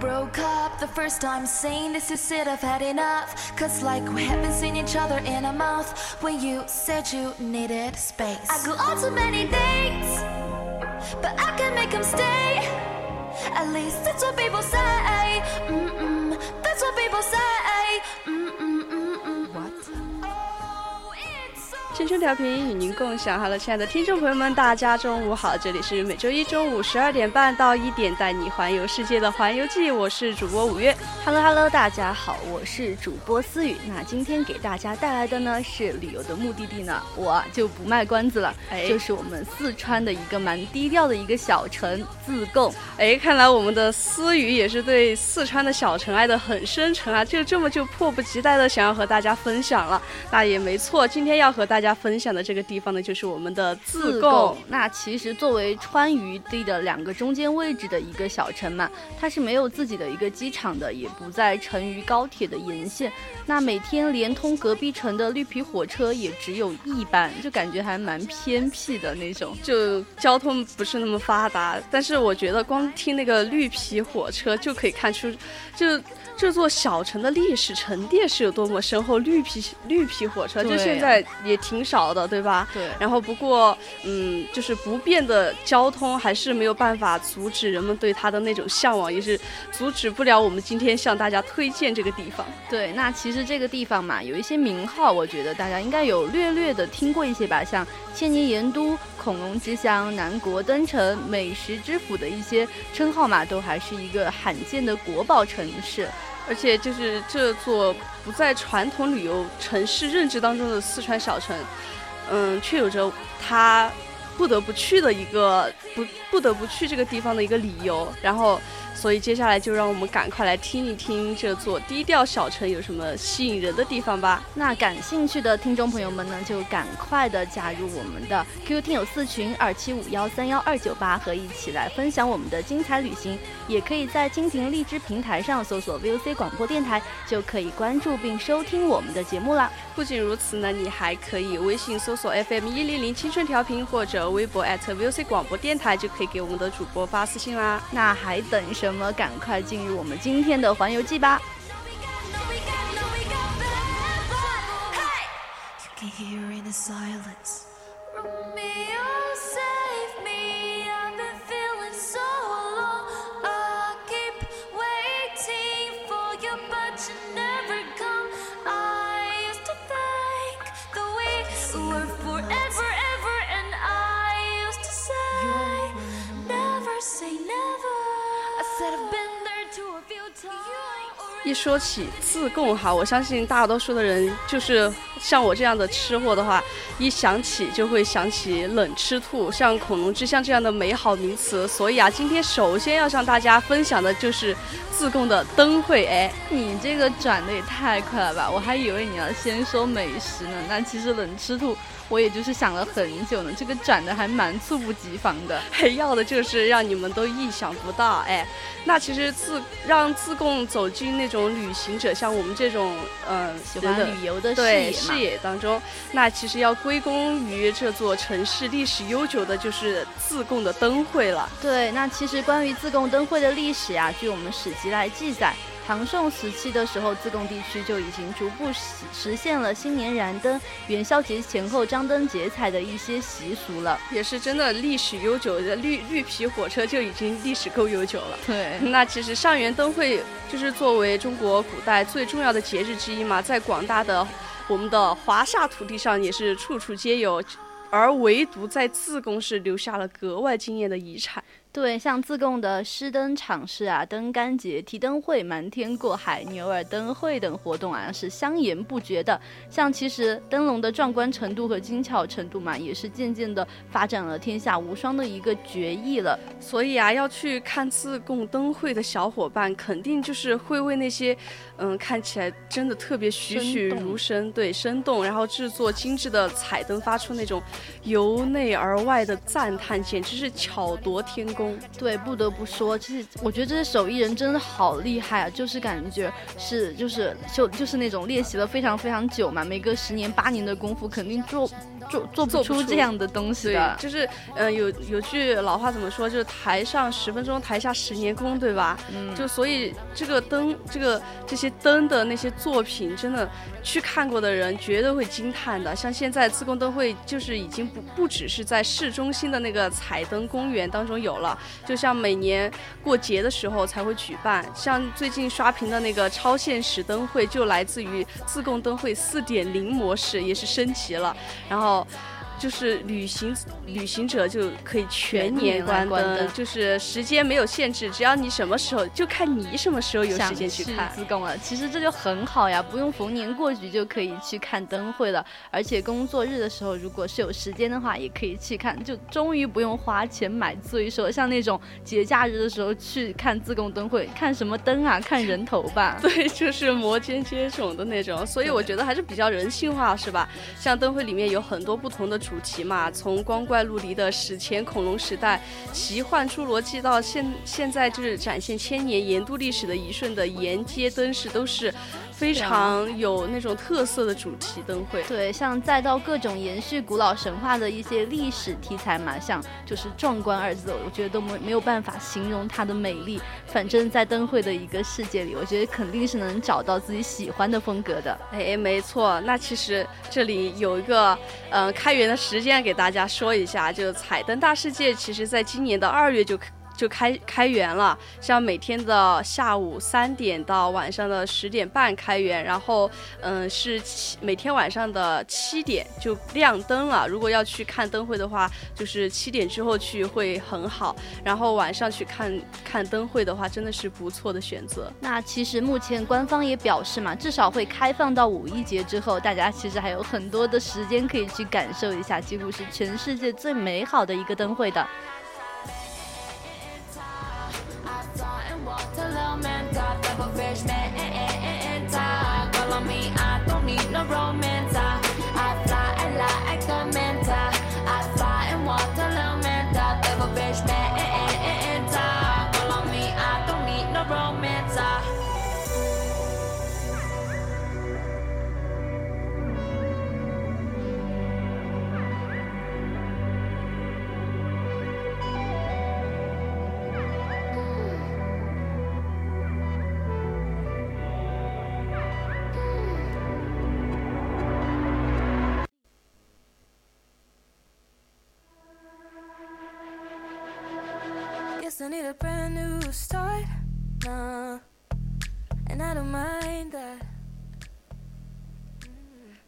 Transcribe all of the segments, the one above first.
Broke up the first time. Saying this is it I've had enough. Cause like we haven't seen each other in a month When you said you needed space. I go on too many dates But I can make them stay. At least that's what people say. Mm -mm, That's what people say. Mm 春调频与您共享，Hello，亲爱的听众朋友们，大家中午好，这里是每周一中午十二点半到一点带你环游世界的环游记，我是主播五月，Hello，Hello，大家好，我是主播思雨。那今天给大家带来的呢是旅游的目的地呢，我就不卖关子了，哎就是我们四川的一个蛮低调的一个小城自贡。哎，看来我们的思雨也是对四川的小城爱的很深沉啊，就这么就迫不及待的想要和大家分享了。那也没错，今天要和大家。家分享的这个地方呢，就是我们的自贡。那其实作为川渝地的两个中间位置的一个小城嘛，它是没有自己的一个机场的，也不在成渝高铁的沿线。那每天连通隔壁城的绿皮火车也只有一班，就感觉还蛮偏僻的那种，就交通不是那么发达。但是我觉得光听那个绿皮火车就可以看出，就。这座小城的历史沉淀是有多么深厚？绿皮绿皮火车就现在也挺少的，对吧？对。然后不过，嗯，就是不变的交通还是没有办法阻止人们对它的那种向往，也是阻止不了我们今天向大家推荐这个地方。对，那其实这个地方嘛，有一些名号，我觉得大家应该有略略的听过一些吧，像千年盐都、恐龙之乡、南国灯城、美食之府的一些称号嘛，都还是一个罕见的国宝城市。而且就是这座不在传统旅游城市认知当中的四川小城，嗯，却有着它不得不去的一个不不得不去这个地方的一个理由，然后。所以接下来就让我们赶快来听一听这座低调小城有什么吸引人的地方吧。那感兴趣的听众朋友们呢，就赶快的加入我们的 QQ 听友四群二七五幺三幺二九八，和一起来分享我们的精彩旅行。也可以在蜻蜓荔枝平台上搜索 VOC 广播电台，就可以关注并收听我们的节目啦。不仅如此呢，你还可以微信搜索 FM 一零零青春调频，或者微博 @VOC 广播电台，就可以给我们的主播发私信啦。那还等什？什么？赶快进入我们今天的环游记吧！一说起自贡哈，我相信大多数的人就是像我这样的吃货的话，一想起就会想起冷吃兔，像恐龙之乡这样的美好名词。所以啊，今天首先要向大家分享的就是自贡的灯会。哎，你这个转的也太快了吧！我还以为你要先说美食呢。那其实冷吃兔。我也就是想了很久呢，这个转的还蛮猝不及防的，还 要的就是让你们都意想不到，哎，那其实自让自贡走进那种旅行者像我们这种嗯喜欢旅游的对视野当中，那其实要归功于这座城市历史悠久的，就是自贡的灯会了。对，那其实关于自贡灯会的历史呀，据我们史籍来记载。唐宋时期的时候，自贡地区就已经逐步实实现了新年燃灯、元宵节前后张灯结彩的一些习俗了，也是真的历史悠久的绿绿皮火车就已经历史够悠久了。对，那其实上元灯会就是作为中国古代最重要的节日之一嘛，在广大的我们的华夏土地上也是处处皆有，而唯独在自贡市留下了格外惊艳的遗产。对，像自贡的诗灯场式啊、灯杆节、提灯会、瞒天过海、牛耳灯会等活动啊，是相沿不绝的。像其实灯笼的壮观程度和精巧程度嘛，也是渐渐的发展了天下无双的一个绝艺了。所以啊，要去看自贡灯会的小伙伴，肯定就是会为那些，嗯，看起来真的特别栩栩如生，对，生动，然后制作精致的彩灯发出那种由内而外的赞叹，简直是巧夺天工。对，不得不说，其实我觉得这些手艺人真的好厉害啊，就是感觉是就是就就是那种练习了非常非常久嘛，每隔十年八年的功夫，肯定做。做做不出这样的东西的，就是嗯，有有句老话怎么说，就是台上十分钟，台下十年功，对吧？嗯，就所以这个灯，这个这些灯的那些作品，真的去看过的人绝对会惊叹的。像现在自贡灯会，就是已经不不只是在市中心的那个彩灯公园当中有了，就像每年过节的时候才会举办。像最近刷屏的那个超现实灯会，就来自于自贡灯会四点零模式，也是升级了，然后。哦就是旅行旅行者就可以全年关灯，就是时间没有限制，只要你什么时候就看你什么时候有时间去看自贡了。其实这就很好呀，不用逢年过节就可以去看灯会了。而且工作日的时候，如果是有时间的话，也可以去看，就终于不用花钱买罪受。像那种节假日的时候去看自贡灯会，看什么灯啊？看人头吧。对，就是摩肩接踵的那种。所以我觉得还是比较人性化，是吧？像灯会里面有很多不同的。主题嘛，从光怪陆离的史前恐龙时代、奇幻侏罗纪到现现在就是展现千年盐都历史的一瞬的沿街灯饰，都是。非常有那种特色的主题灯会，对，像再到各种延续古老神话的一些历史题材嘛，像就是壮观二字，我觉得都没没有办法形容它的美丽。反正，在灯会的一个世界里，我觉得肯定是能找到自己喜欢的风格的。哎，没错。那其实这里有一个，呃，开源的时间给大家说一下，就彩灯大世界，其实在今年的二月就。就开开园了，像每天的下午三点到晚上的十点半开园，然后嗯是七每天晚上的七点就亮灯了。如果要去看灯会的话，就是七点之后去会很好。然后晚上去看看灯会的话，真的是不错的选择。那其实目前官方也表示嘛，至少会开放到五一节之后，大家其实还有很多的时间可以去感受一下，几乎是全世界最美好的一个灯会的。Double fresh a I need a brand new start. Uh, and I don't mind that.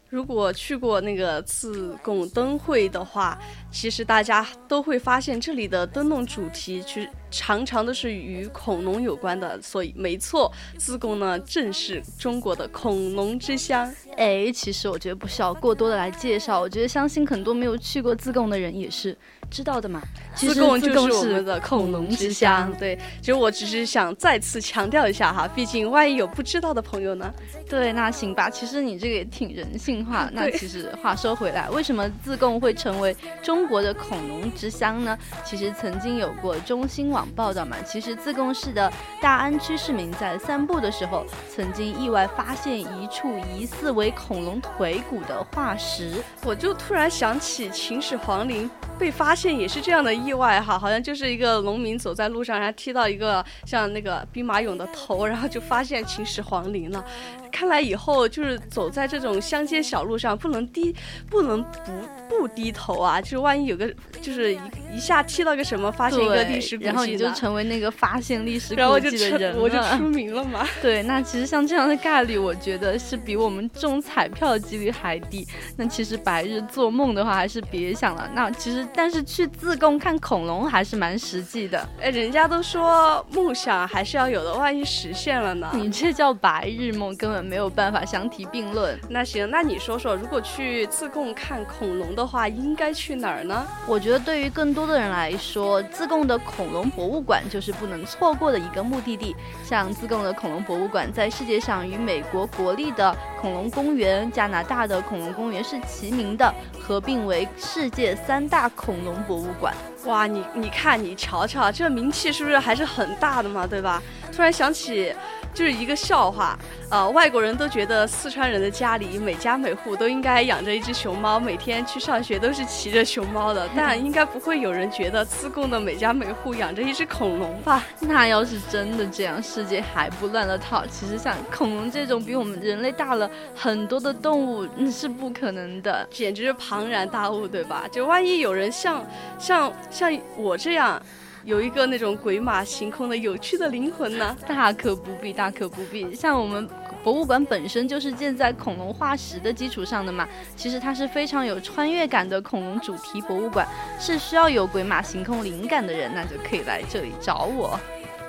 如果去过那个自贡灯会的话，其实大家都会发现这里的灯笼主题其实常常都是与恐龙有关的。所以，没错，自贡呢正是中国的恐龙之乡。哎，其实我觉得不需要过多的来介绍，我觉得相信很多没有去过自贡的人也是。知道的嘛？自贡就是我们的恐龙之乡。对，其实我只是想再次强调一下哈，毕竟万一有不知道的朋友呢。对，那行吧。其实你这个也挺人性化。那其实话说回来，为什么自贡会成为中国的恐龙之乡呢？其实曾经有过中新网报道嘛。其实自贡市的大安区市民在散步的时候，曾经意外发现一处疑似为恐龙腿骨的化石。我就突然想起秦始皇陵被发。现现也是这样的意外哈，好像就是一个农民走在路上，然后踢到一个像那个兵马俑的头，然后就发现秦始皇陵了。看来以后就是走在这种乡间小路上，不能低，不能不不低头啊！就是万一有个，就是一一下踢到个什么，发现一个历史古迹，然后你就成为那个发现历史古迹的人我就出名了嘛。对，那其实像这样的概率，我觉得是比我们中彩票的几率还低。那其实白日做梦的话，还是别想了。那其实，但是去自贡看恐龙还是蛮实际的。哎，人家都说梦想还是要有的，万一实现了呢？你这叫白日梦，根本没有办法相提并论。那行，那你说说，如果去自贡看恐龙的话，应该去哪儿呢？我觉得对于更多的人来说，自贡的恐龙博物馆就是不能错过的一个目的地。像自贡的恐龙博物馆，在世界上与美国国立的恐龙公园、加拿大的恐龙公园是齐名的，合并为世界三大恐龙博物馆。哇，你你看，你瞧瞧，这名气是不是还是很大的嘛，对吧？突然想起。就是一个笑话，呃，外国人都觉得四川人的家里每家每户都应该养着一只熊猫，每天去上学都是骑着熊猫的。但应该不会有人觉得自贡的每家每户养着一只恐龙吧？那要是真的这样，世界还不乱了套？其实像恐龙这种比我们人类大了很多的动物，那是不可能的，简直是庞然大物，对吧？就万一有人像像像我这样。有一个那种鬼马行空的有趣的灵魂呢，大可不必，大可不必。像我们博物馆本身就是建在恐龙化石的基础上的嘛，其实它是非常有穿越感的恐龙主题博物馆，是需要有鬼马行空灵感的人，那就可以来这里找我，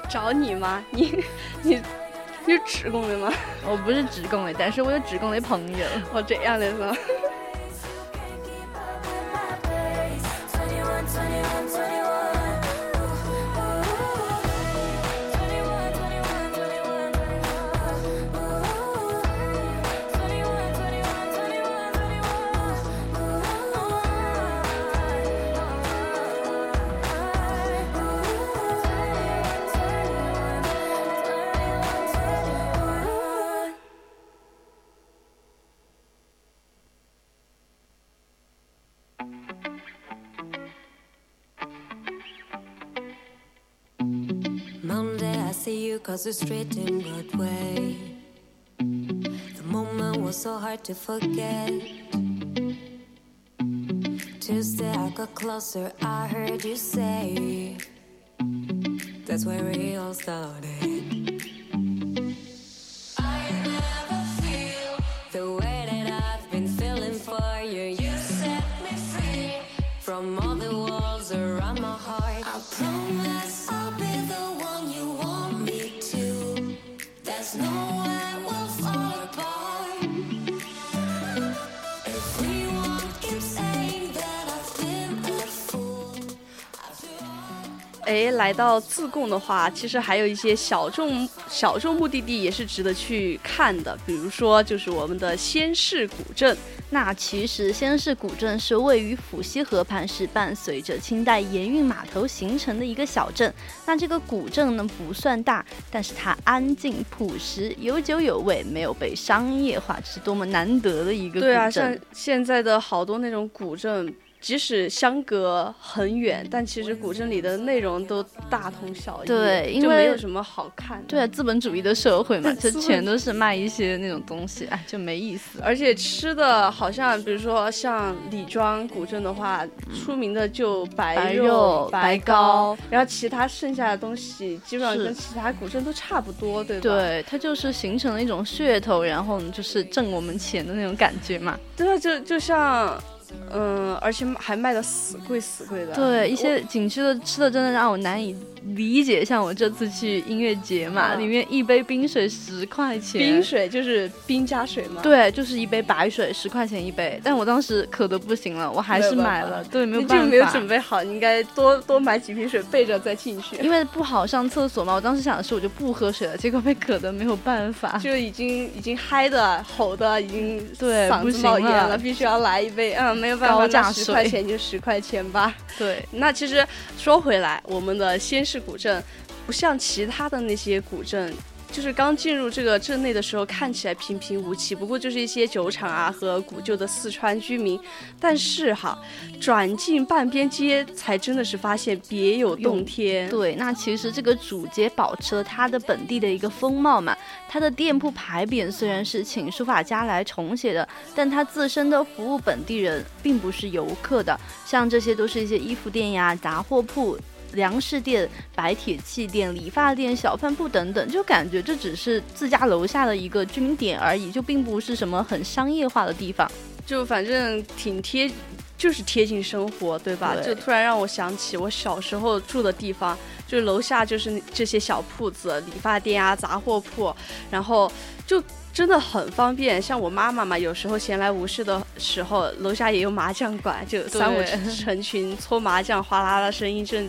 找你吗？你你你是职工的吗？我不是职工的，但是我有职工的朋友。哦这样的是吗？cause we're street in Broadway. The moment was so hard to forget. Tuesday, I got closer, I heard you say, That's where it all started. A 来到自贡的话，其实还有一些小众小众目的地也是值得去看的，比如说就是我们的仙市古镇。那其实仙市古镇是位于府溪河畔，是伴随着清代盐运码头形成的一个小镇。那这个古镇呢不算大，但是它安静朴实，有酒有味，没有被商业化，这是多么难得的一个古镇。对啊，像现在的好多那种古镇。即使相隔很远，但其实古镇里的内容都大同小异。对，因为没有什么好看的。对，资本主义的社会嘛，就全都是卖一些那种东西，哎，就没意思。而且吃的好像，比如说像李庄古镇的话，出名的就白肉、白糕，然后其他剩下的东西基本上跟其他古镇都差不多，对吧？对，它就是形成了一种噱头，然后就是挣我们钱的那种感觉嘛。对啊，就就像。嗯，而且还卖的死贵死贵的。对，一些景区的吃的真的让我难以。理解像我这次去音乐节嘛，里面一杯冰水十块钱，冰水就是冰加水吗？对，就是一杯白水十块钱一杯。但我当时渴的不行了，我还是买了。对，没有办法。没有准备好，你应该多多买几瓶水备着再进去。因为不好上厕所嘛，我当时想的是我就不喝水了，结果被渴的没有办法，就已经已经嗨的吼的已经对嗓子冒烟了，必须要来一杯。嗯，没有办法，那十块钱就十块钱吧。对，那其实说回来，我们的先。是古镇，不像其他的那些古镇，就是刚进入这个镇内的时候，看起来平平无奇，不过就是一些酒厂啊和古旧的四川居民。但是哈，转进半边街，才真的是发现别有洞天。对，那其实这个主街保持了它的本地的一个风貌嘛。它的店铺牌匾虽然是请书法家来重写的，但它自身的服务本地人，并不是游客的。像这些都是一些衣服店呀、杂货铺。粮食店、白铁器店、理发店、小饭铺等等，就感觉这只是自家楼下的一个居民点而已，就并不是什么很商业化的地方。就反正挺贴，就是贴近生活，对吧？就突然让我想起我小时候住的地方，就是楼下就是这些小铺子、理发店啊、杂货铺，然后就。真的很方便，像我妈妈嘛，有时候闲来无事的时候，楼下也有麻将馆，就三五成群搓麻将，哗啦啦声音正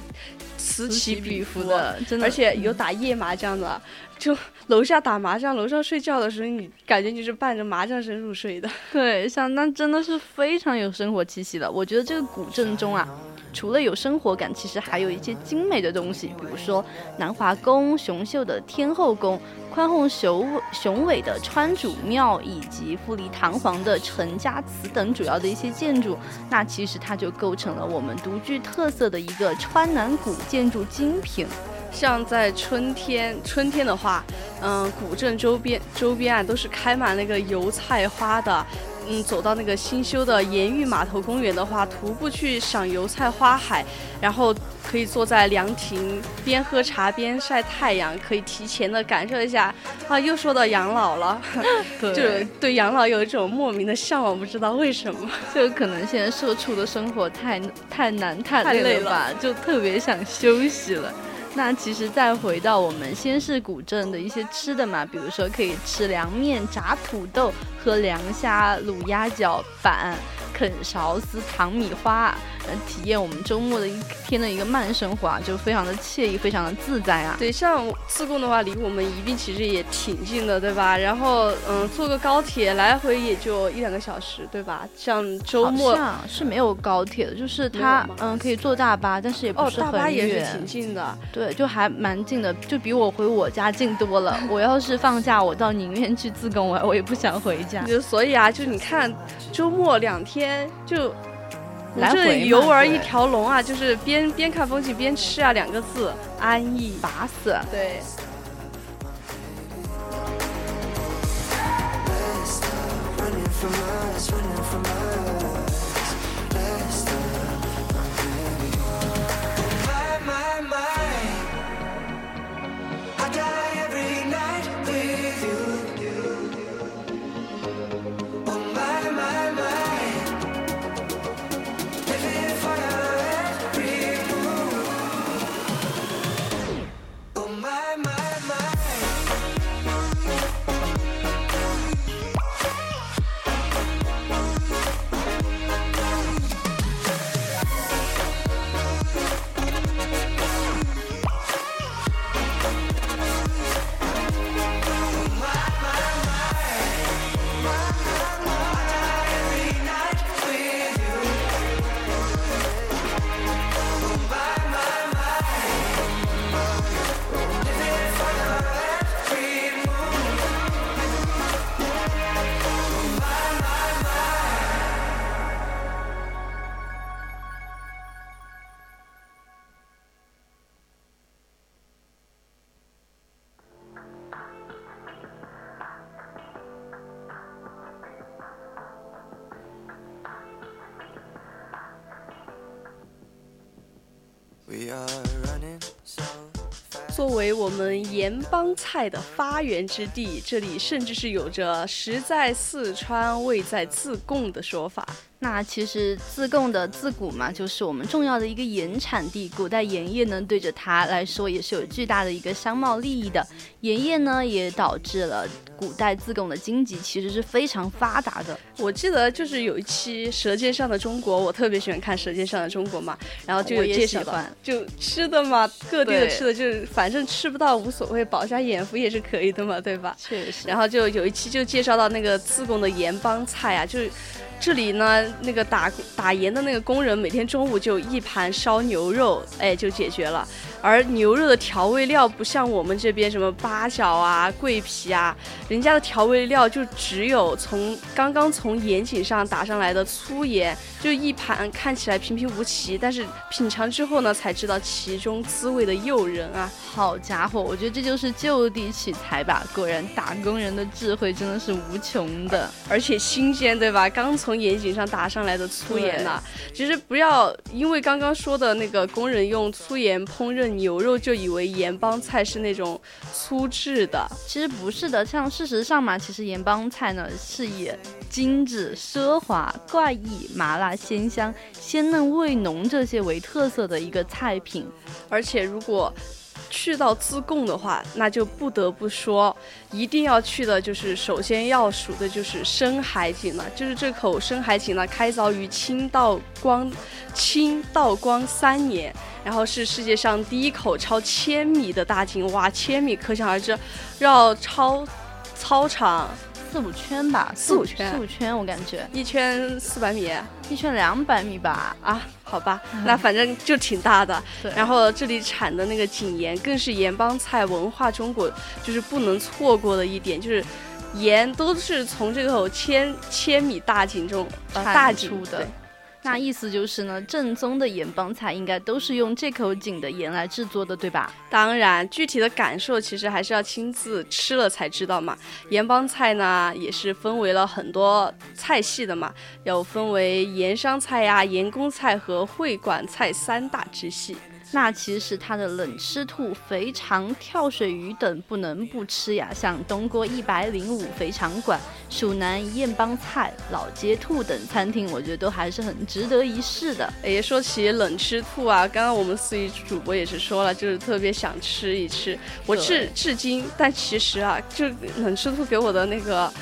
此起彼伏的，真的，而且有打夜麻将的，就楼下打麻将，楼上睡觉的时候，你感觉你是伴着麻将声入睡的。对，像那真的是非常有生活气息的。我觉得这个古镇中啊，除了有生活感，其实还有一些精美的东西，比如说南华宫、雄秀的天后宫。宽宏雄雄伟的川主庙，以及富丽堂皇的陈家祠等主要的一些建筑，那其实它就构成了我们独具特色的一个川南古建筑精品。像在春天，春天的话，嗯，古镇周边周边啊都是开满那个油菜花的。嗯，走到那个新修的盐峪码头公园的话，徒步去赏油菜花海，然后可以坐在凉亭边喝茶边晒太阳，可以提前的感受一下。啊，又说到养老了，就对养老有一种莫名的向往，不知道为什么。就可能现在社畜的生活太太难太累了吧，就特别想休息了。那其实再回到我们先是古镇的一些吃的嘛，比如说可以吃凉面、炸土豆、和凉虾、卤鸭脚板。啃勺子、糖米花，呃，体验我们周末的一天的一个慢生活啊，就非常的惬意，非常的自在啊。对，像自贡的话，离我们宜宾其实也挺近的，对吧？然后，嗯，坐个高铁来回也就一两个小时，对吧？像周末是没有高铁的，就是它，嗯，可以坐大巴，但是也不是很远。大巴也是挺近的，对，就还蛮近的，就比我回我家近多了。我要是放假，我倒宁愿去自贡玩，我也不想回家。就所以啊，就你看，周末两天。天就来回游玩一条龙啊，就是边边看风景边吃啊，两个字安逸打死。对。我们盐帮菜的发源之地，这里甚至是有着“食在四川，味在自贡”的说法。那其实自贡的自古嘛，就是我们重要的一个盐产地。古代盐业呢，对着它来说也是有巨大的一个商贸利益的。盐业呢，也导致了古代自贡的经济其实是非常发达的。我记得就是有一期《舌尖上的中国》，我特别喜欢看《舌尖上的中国》嘛，然后就有介绍，就吃的嘛，各地的吃的，就是反正吃不到无所谓，饱下眼福也是可以的嘛，对吧？确实。然后就有一期就介绍到那个自贡的盐帮菜啊，就是。这里呢，那个打打盐的那个工人每天中午就一盘烧牛肉，哎，就解决了。而牛肉的调味料不像我们这边什么八角啊、桂皮啊，人家的调味料就只有从刚刚从盐井上打上来的粗盐，就一盘看起来平平无奇，但是品尝之后呢，才知道其中滋味的诱人啊！好家伙，我觉得这就是就地取材吧，果然打工人的智慧真的是无穷的，而且新鲜，对吧？刚从盐井上打上来的粗盐呐，其实不要因为刚刚说的那个工人用粗盐烹饪。牛肉就以为盐帮菜是那种粗制的，其实不是的。像事实上嘛，其实盐帮菜呢是以精致、奢华、怪异、麻辣、鲜香、鲜嫩、味浓这些为特色的一个菜品。而且如果去到自贡的话，那就不得不说，一定要去的就是首先要数的就是深海井了。就是这口深海井呢，开凿于清道光清道光三年，然后是世界上第一口超千米的大井。哇，千米可想而知，要超操场。四五圈吧，四五圈，四五圈，我感觉一圈四百米，一圈两百米吧。啊，好吧，那反正就挺大的。然后这里产的那个井盐，更是盐帮菜文化中国就是不能错过的一点，就是盐都是从这口千千米大井中大出的。那意思就是呢，正宗的盐帮菜应该都是用这口井的盐来制作的，对吧？当然，具体的感受其实还是要亲自吃了才知道嘛。盐帮菜呢，也是分为了很多菜系的嘛，有分为盐商菜呀、盐工菜和会馆菜三大支系。那其实它的冷吃兔、肥肠、跳水鱼等不能不吃呀，像东郭一百零五肥肠馆、蜀南燕帮菜、老街兔等餐厅，我觉得都还是很值得一试的。哎，说起冷吃兔啊，刚刚我们四一主播也是说了，就是特别想吃一吃。我至至今，但其实啊，就冷吃兔给我的那个。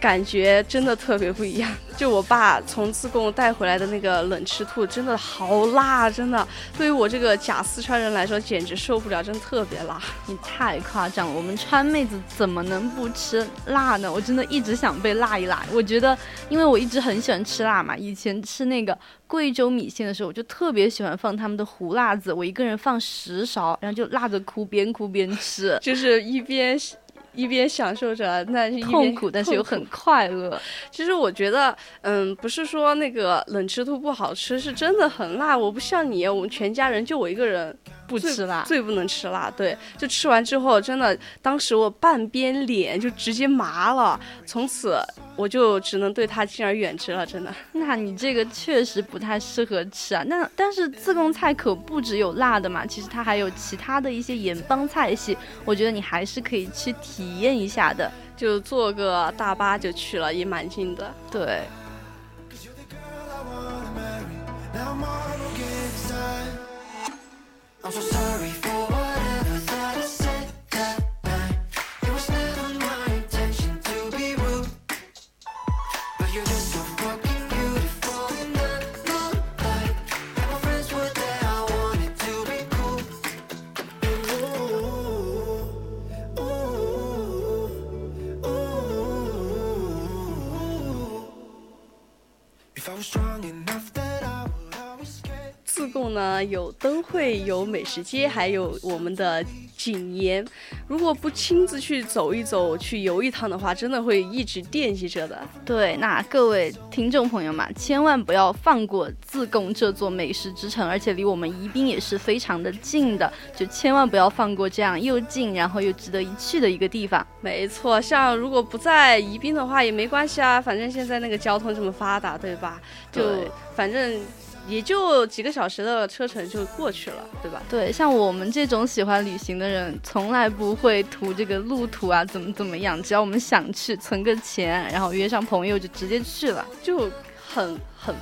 感觉真的特别不一样。就我爸从自贡带回来的那个冷吃兔，真的好辣，真的。对于我这个假四川人来说，简直受不了，真的特别辣。你太夸张了，我们川妹子怎么能不吃辣呢？我真的一直想被辣一辣。我觉得，因为我一直很喜欢吃辣嘛。以前吃那个贵州米线的时候，我就特别喜欢放他们的胡辣子，我一个人放十勺，然后就辣着哭，边哭边吃，就是一边。一边享受着，那是痛苦，但是又很快乐。其实我觉得，嗯，不是说那个冷吃兔不好吃，是真的很辣。我不像你，我们全家人就我一个人。不吃辣，最不能吃辣。对，就吃完之后，真的，当时我半边脸就直接麻了。从此，我就只能对他敬而远之了。真的。那你这个确实不太适合吃啊。那但是自贡菜可不只有辣的嘛，其实它还有其他的一些盐帮菜系，我觉得你还是可以去体验一下的。就坐个大巴就去了，也蛮近的。对。I'm so sorry 有灯会，有美食街，还有我们的景盐。如果不亲自去走一走，去游一趟的话，真的会一直惦记着的。对，那各位听众朋友们，千万不要放过自贡这座美食之城，而且离我们宜宾也是非常的近的，就千万不要放过这样又近，然后又值得一去的一个地方。没错，像如果不在宜宾的话也没关系啊，反正现在那个交通这么发达，对吧？就反正。也就几个小时的车程就过去了，对吧？对，像我们这种喜欢旅行的人，从来不会图这个路途啊，怎么怎么样。只要我们想去，存个钱，然后约上朋友就直接去了，就很很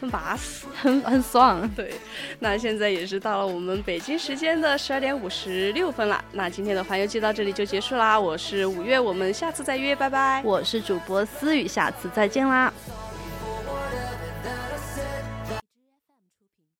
很巴适，很很爽。对，那现在也是到了我们北京时间的十二点五十六分了。那今天的环游记到这里就结束啦。我是五月，我们下次再约，拜拜。我是主播思雨，下次再见啦。